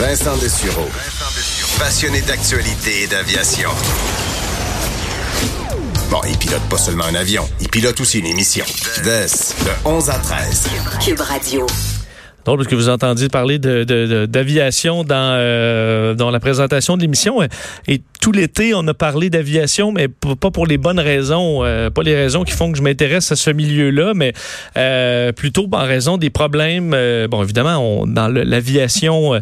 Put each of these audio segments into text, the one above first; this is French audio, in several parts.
Vincent Dessureau. Passionné d'actualité et d'aviation. Bon, il pilote pas seulement un avion, il pilote aussi une émission. Des, de 11 à 13. Cube Radio. Drôle parce que vous entendiez parler d'aviation de, dans, euh, dans la présentation de l'émission. Et tout l'été, on a parlé d'aviation, mais pas pour les bonnes raisons, euh, pas les raisons qui font que je m'intéresse à ce milieu-là, mais euh, plutôt en raison des problèmes. Euh, bon, évidemment, on, dans l'aviation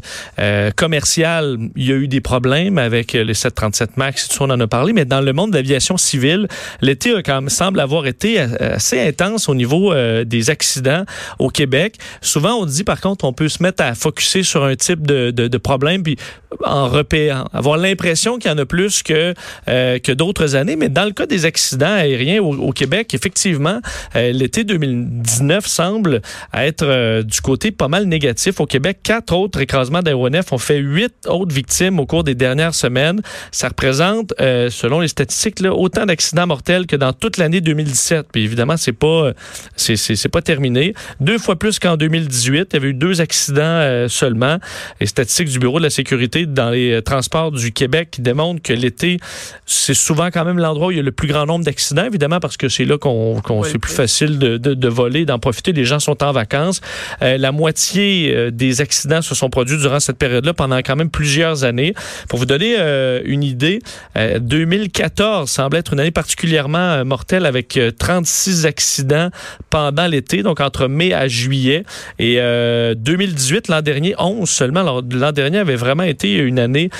commerciale, il y a eu des problèmes avec les 737 Max, tout ça, on en a parlé, mais dans le monde de l'aviation civile, l'été semble avoir été assez intense au niveau des accidents au Québec. Souvent, on dit par contre, on peut se mettre à focuser sur un type de, de, de problème, puis en repérant, avoir l'impression qu'il y en a plus que, euh, que d'autres années. Mais dans le cas des accidents aériens au, Québec, effectivement, euh, l'été 2019 semble être euh, du côté pas mal négatif. Au Québec, quatre autres écrasements d'aéronefs ont fait huit autres victimes au cours des dernières semaines. Ça représente, selon les statistiques, autant d'accidents mortels que dans toute l'année 2017. Puis évidemment, c'est pas c'est pas terminé. Deux fois plus qu'en 2018. Il y avait eu deux accidents seulement. Les statistiques du Bureau de la sécurité dans les transports du Québec qui démontrent que l'été, c'est souvent quand même l'endroit où il y a le plus grand nombre d'accidents, évidemment, parce que c'est là qu'on c'est plus facile de, de, voler, d'en profiter. Les gens sont en vacances. Euh, la moitié euh, des accidents se sont produits durant cette période-là pendant quand même plusieurs années. Pour vous donner euh, une idée, 2014 semble être une année particulièrement mortelle avec 36 accidents pendant l'été, donc entre mai à juillet. Et 2018, l'an dernier, 11 seulement. L'an dernier avait vraiment été une année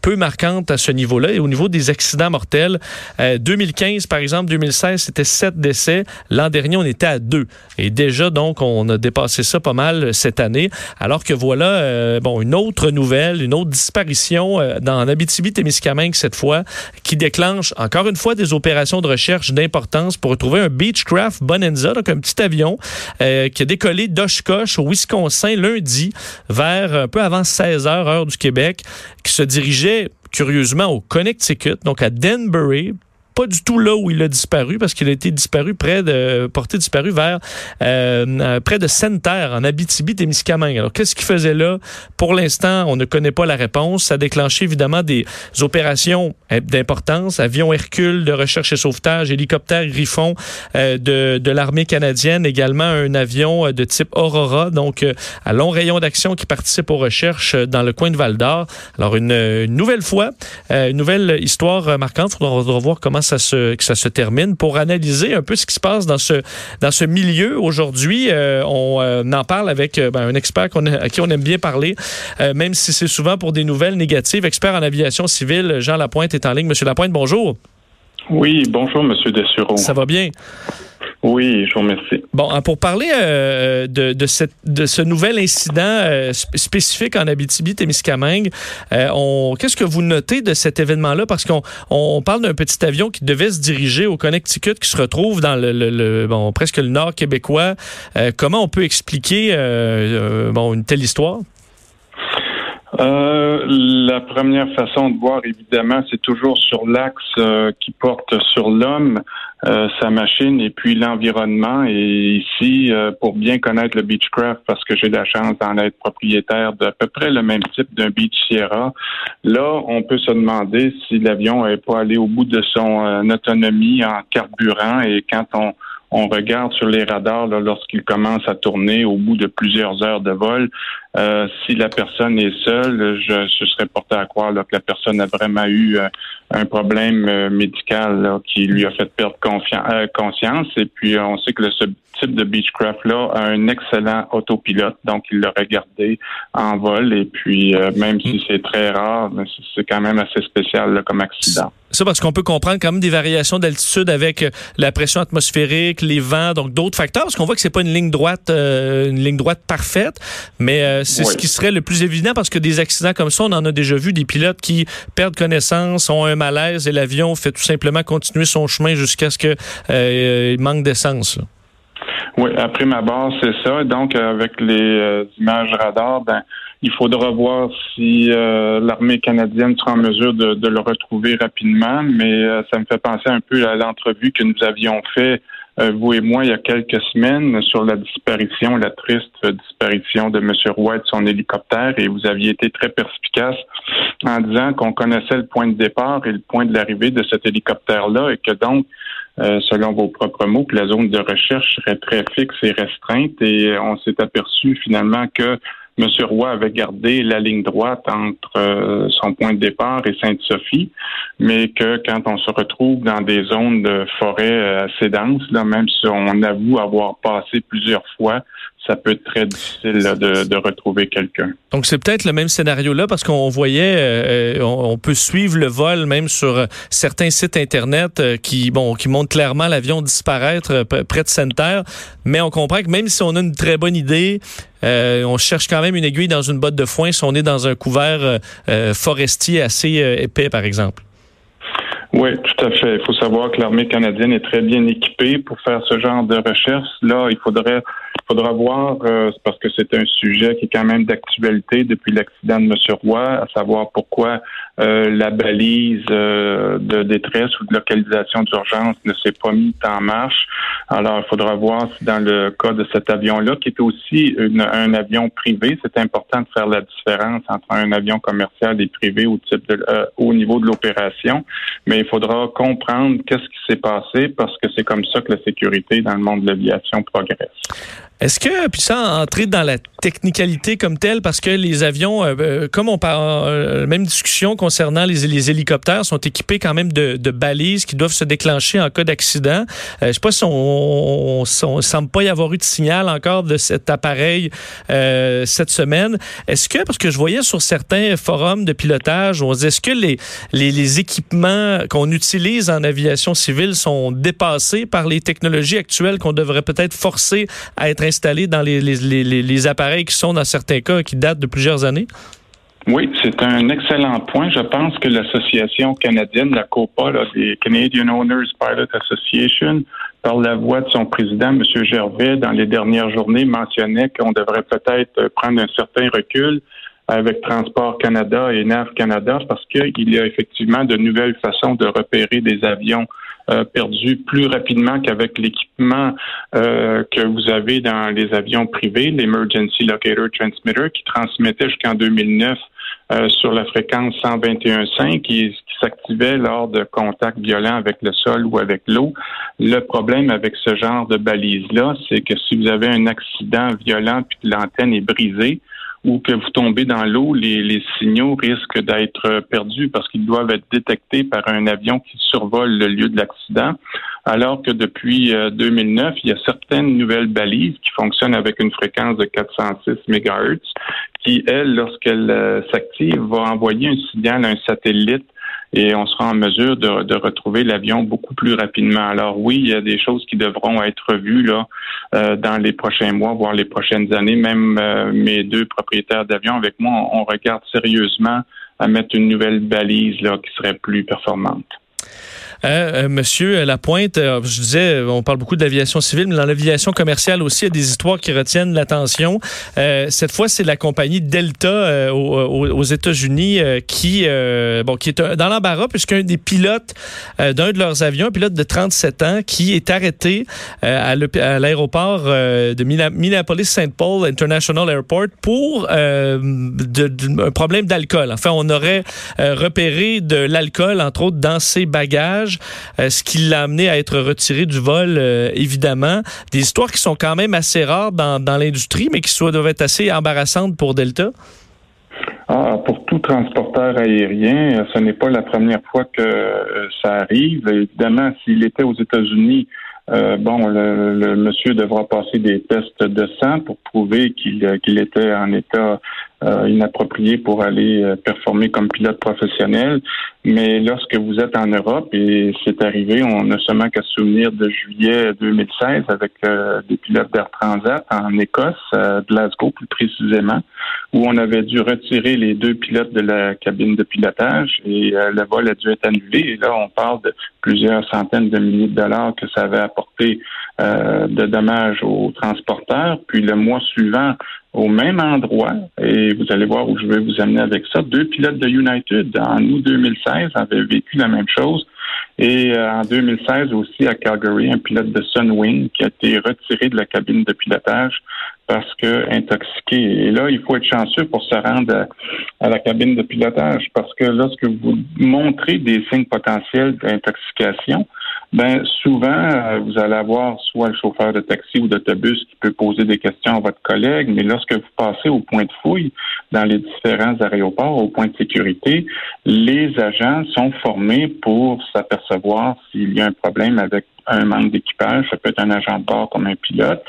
peu marquante à ce niveau-là. Et au niveau des accidents mortels, 2015, euh, par exemple, 2016, c'était 7 décès. L'an dernier, on était à 2. Et déjà, donc, on a dépassé ça pas mal cette année. Alors que voilà, euh, bon, une autre nouvelle, une autre disparition euh, dans Abitibi-Témiscamingue cette fois, qui déclenche encore une fois des opérations de recherche d'importance pour retrouver un Beechcraft Bonanza, donc un petit avion qui a décollé d'Oshkosh au Wisconsin lundi vers un peu avant 16 heures, heure du Québec, qui se dirigeait curieusement au Connecticut, donc à Danbury, pas du tout là où il a disparu parce qu'il a été disparu près de porté disparu vers euh, euh, près de Sainte-Terre en Abitibi-Témiscamingue. Alors qu'est-ce qu'il faisait là? Pour l'instant, on ne connaît pas la réponse. Ça a déclenché évidemment des opérations d'importance, avions Hercule de recherche et sauvetage, hélicoptères Griffon euh, de, de l'armée canadienne, également un avion de type Aurora, donc à long rayon d'action qui participe aux recherches dans le coin de Val d'Or. Alors une, une, nouvelle fois, une nouvelle histoire marquante. Il faudra voir comment ça se, que ça se termine pour analyser un peu ce qui se passe dans ce, dans ce milieu. Aujourd'hui, euh, on euh, en parle avec euh, ben, un expert à qui on aime bien parler, même si c'est souvent pour des nouvelles négatives. Expert en aviation civile, Jean Lapointe est en ligne. Monsieur Lapointe, bonjour. Oui, bonjour, Monsieur Dessureau. Ça va bien? Oui, je vous remercie. Bon, hein, pour parler euh, de, de, cette, de ce nouvel incident euh, spécifique en Abitibi-Témiscamingue, euh, qu'est-ce que vous notez de cet événement-là? Parce qu'on on parle d'un petit avion qui devait se diriger au Connecticut, qui se retrouve dans le, le, bon, presque le nord québécois. comment on peut expliquer bon, une telle histoire? Euh, la première façon de voir, évidemment, c'est toujours sur l'axe euh, qui porte sur l'homme, euh, sa machine et puis l'environnement. Et ici, pour bien connaître le Beechcraft, parce que j'ai la chance d'en être propriétaire d'à peu près le même type d'un Beach Sierra, là, on peut se demander si l'avion n'est pas allé au bout de son autonomie en carburant. Et quand on on regarde sur les radars lorsqu'il commence à tourner au bout de plusieurs heures de vol, euh, si la personne est seule, je, je serais porté à croire que la personne a vraiment eu euh, un problème euh, médical qui lui a fait perdre conscience. Et puis, on sait que ce type de Beechcraft-là a un excellent autopilote, donc il l'a regardé en vol. Et puis, même si c'est très rare, c'est quand même assez spécial comme accident. Ça parce qu'on peut comprendre quand même des variations d'altitude avec la pression atmosphérique, les vents, donc d'autres facteurs, parce qu'on voit que c'est pas une ligne droite, une ligne droite parfaite, mais c'est ce qui serait le plus évident parce que des accidents comme ça, on en a déjà vu des pilotes qui perdent connaissance, ont un malaise et l'avion fait tout simplement continuer son chemin jusqu'à ce qu'il euh, manque d'essence. Oui, après ma barre, c'est ça. Donc, avec les euh, images radar, ben, il faudra voir si euh, l'armée canadienne sera en mesure de, le retrouver rapidement. Mais ça me fait penser un peu à l'entrevue que nous avions fait vous et moi, il y a quelques semaines, sur la disparition, la triste disparition de M. Roy de son hélicoptère, et vous aviez été très perspicace en disant qu'on connaissait le point de départ et le point de l'arrivée de cet hélicoptère-là, et que donc, selon vos propres mots, que la zone de recherche serait très fixe et restreinte, et on s'est aperçu finalement que M. Roy avait gardé la ligne droite entre euh, son point de départ et Sainte-Sophie, mais que quand on se retrouve dans des zones de forêt euh, assez denses, là, même si on avoue avoir passé plusieurs fois ça peut être très difficile de, de, retrouver quelqu'un. Donc c'est peut-être le même scénario là parce qu'on voyait, euh, on, peut suivre le vol même sur euh, certains sites internet euh, qui bon qui montrent clairement l'avion disparaître près de Sainte-Terre, mais on comprend que même si on a une très bonne idée, on cherche quand même une aiguille dans une botte de foin si on est dans un couvert forestier assez épais par exemple. Oui, tout à fait. Il faut savoir que l'armée canadienne est très bien équipée pour faire ce genre de recherche. Là, il faudrait faudra voir, euh, parce que c'est un sujet qui est quand même d'actualité depuis l'accident de M. Roy, à savoir pourquoi euh, la balise euh, de détresse ou de localisation d'urgence ne s'est pas mise en marche. Alors, il faudra voir si dans le cas de cet avion-là, qui est aussi un avion privé, c'est important de faire la différence entre un avion commercial et privé au, type de, au niveau de l'opération. Mais il faudra comprendre qu'est-ce qui s'est passé parce que c'est comme ça que la sécurité dans le monde de l'aviation progresse. Est-ce que, puis ça, entrer dans la technicalité comme telle, parce que les avions, euh, euh, comme on parle, euh, même discussion concernant les, les, hélicoptères, sont équipés quand même de, de, balises qui doivent se déclencher en cas d'accident. je sais pas si on, on, semble pas y avoir eu de signal encore de cet appareil cette semaine. Est-ce que, parce que je voyais sur certains forums de pilotage, on dit, est-ce que les, les, les équipements qu'on utilise en aviation civile sont dépassés par les technologies actuelles qu'on devrait peut-être forcer à être dans les, appareils qui sont, dans certains cas, qui datent de plusieurs années? Oui, c'est un excellent point. Je pense que l'association canadienne, la COPA, là, des Canadian Owners Pilot Association, par la voix de son président, M. Gervais, dans les dernières journées, mentionnait qu'on devrait peut-être prendre un certain recul avec Transport Canada et NAV Canada parce qu'il y a effectivement de nouvelles façons de repérer des avions euh, perdus plus rapidement qu'avec l'équipement euh, que vous avez dans les avions privés, l'Emergency Locator Transmitter, qui transmettait jusqu'en 2009 euh, sur la fréquence 121.5 qui, qui s'activait lors de contacts violents avec le sol ou avec l'eau. Le problème avec ce genre de balise-là, c'est que si vous avez un accident violent puis que l'antenne est brisée, ou que vous tombez dans l'eau, les, signaux risquent d'être perdus parce qu'ils doivent être détectés par un avion qui survole le lieu de l'accident. Alors que depuis 2009, euh, il y a certaines nouvelles balises qui fonctionnent avec une fréquence de 406 MHz qui, elle, lorsqu'elle euh, s'active, va envoyer un signal à un satellite et on sera en mesure de, retrouver l'avion beaucoup plus rapidement. Alors oui, il y a des choses qui devront être vues là euh, dans les prochains mois, voire les prochaines années. Même euh, mes deux propriétaires d'avions avec moi, on, regarde sérieusement à mettre une nouvelle balise là qui serait plus performante. Euh, monsieur Lapointe, euh, je disais, on parle beaucoup de l'aviation civile, mais dans l'aviation commerciale aussi, il y a des histoires qui retiennent l'attention. Euh, cette fois, c'est la compagnie Delta aux, États-Unis qui, bon, qui est dans l'embarras puisqu'un des pilotes d'un de leurs avions, un pilote de 37 ans, qui est arrêté à l'aéroport de Minneapolis-St. Paul International Airport pour un problème d'alcool. Enfin, on aurait repéré de l'alcool, entre autres, dans ses bagages euh, ce qui l'a amené à être retiré du vol, euh, évidemment. Des histoires qui sont quand même assez rares dans, l'industrie, mais qui soit, doivent être assez embarrassantes pour Delta. Ah, pour tout transporteur aérien, ce n'est pas la première fois que euh, ça arrive. Évidemment, s'il était aux États-Unis, bon, le, monsieur devra passer des tests de sang pour prouver qu'il était en état euh, inapproprié pour aller euh, performer comme pilote professionnel. Mais lorsque vous êtes en Europe, et c'est arrivé, on n'a seulement qu'à se souvenir de juillet 2016 avec euh, des pilotes d'Air Transat en Écosse, à Glasgow plus précisément, où on avait dû retirer les deux pilotes de la cabine de pilotage et le vol a dû être annulé. Et là, on parle de plusieurs centaines de milliers de dollars que ça avait apporté de dommages aux transporteurs. Puis le mois suivant, au même endroit, et vous allez voir où je vais vous amener avec ça. Deux pilotes de United, en août 2016, avaient vécu la même chose. Et euh, en 2016 aussi à Calgary, un pilote de Sunwing qui a été retiré de la cabine de pilotage parce que intoxiqué. Et là, il faut être chanceux pour se rendre à, la cabine de pilotage parce que lorsque vous montrez des signes potentiels d'intoxication, ben souvent euh, vous allez avoir soit le chauffeur de taxi ou d'autobus qui peut poser des questions à votre collègue, mais lorsque vous passez au point de fouille dans les différents aéroports, au point de sécurité, les agents sont formés pour s'apercevoir s'il y a un problème avec un membre d'équipage, ça peut être un agent de bord comme un pilote,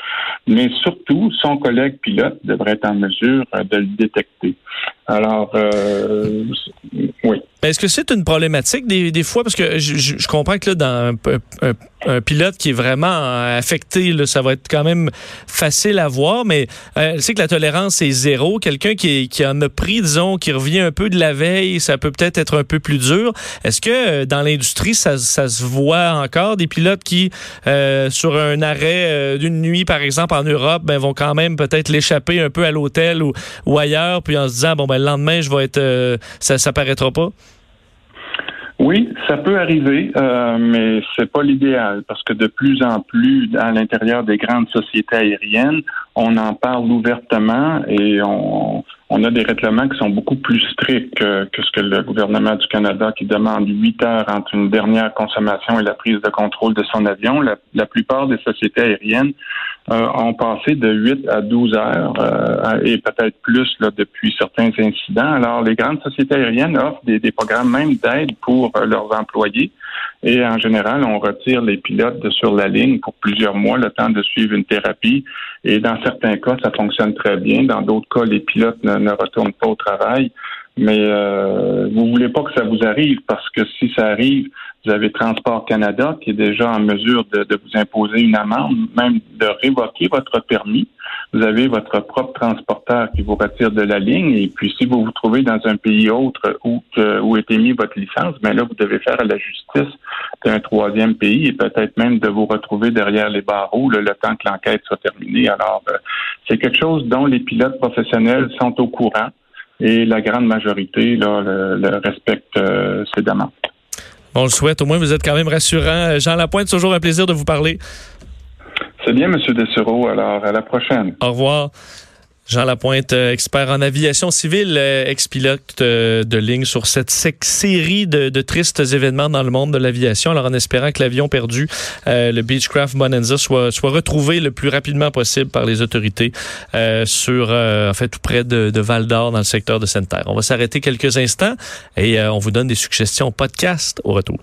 mais surtout, son collègue pilote devrait être en mesure euh, de le détecter. Alors, euh, oui. Est-ce que c'est une problématique des, fois? Parce que je, comprends que là, dans un, pilote qui est vraiment affecté, là, ça va être quand même facile à voir, mais euh, sais que la tolérance est zéro. Quelqu'un qui, qui en a pris, disons, qui revient un peu de la veille, ça peut peut-être être un peu plus dur. Est-ce que euh, dans l'industrie, ça, se voit encore des pilotes qui, euh, sur un arrêt euh, d'une nuit, par exemple, en Europe, ben, vont quand même peut-être l'échapper un peu à l'hôtel ou, ailleurs, puis en se disant, bon, ben, le lendemain, je vais être, ça, ça paraîtra pas? Oui, ça peut arriver, euh, mais c'est pas l'idéal parce que de plus en plus, à l'intérieur des grandes sociétés aériennes, on en parle ouvertement et on, on a des règlements qui sont beaucoup plus stricts que, ce que le gouvernement du Canada qui demande huit heures entre une dernière consommation et la prise de contrôle de son avion. La, plupart des sociétés aériennes euh, ont passé de 8 à 12 heures euh, et peut-être plus depuis certains incidents. Alors, les grandes sociétés aériennes offrent des, programmes même d'aide pour euh, leurs employés et en général, on retire les pilotes de sur la ligne pour plusieurs mois, le temps de suivre une thérapie. Et dans certains cas, ça fonctionne très bien. Dans d'autres cas, les pilotes ne retournent pas au travail. Mais euh, vous voulez pas que ça vous arrive parce que si ça arrive, vous avez Transport Canada qui est déjà en mesure de, vous imposer une amende, même de révoquer votre permis. Vous avez votre propre transporteur qui vous retire de la ligne. Et puis, si vous vous trouvez dans un pays autre où, où est émis votre licence, ben là, vous devez faire à la justice d'un troisième pays et peut-être même de vous retrouver derrière les barreaux le temps que l'enquête soit terminée. Alors, euh, c'est quelque chose dont les pilotes professionnels sont au courant et la grande majorité là, le, respecte euh, ces demandes. On le souhaite. Au moins, vous êtes quand même rassurant. Jean Lapointe, toujours un plaisir de vous parler. C'est bien, M. Dessereau. Alors, à la prochaine. Au revoir. Jean Lapointe, euh, expert en aviation civile, euh, ex-pilote euh, de ligne sur cette série de, tristes événements dans le monde de l'aviation. Alors, en espérant que l'avion perdu, le Beechcraft Bonanza, soit, retrouvé le plus rapidement possible par les autorités sur, en fait, tout près de, de Val d'Or, dans le secteur de Sainte-Terre. On va s'arrêter quelques instants et on vous donne des suggestions podcast au retour.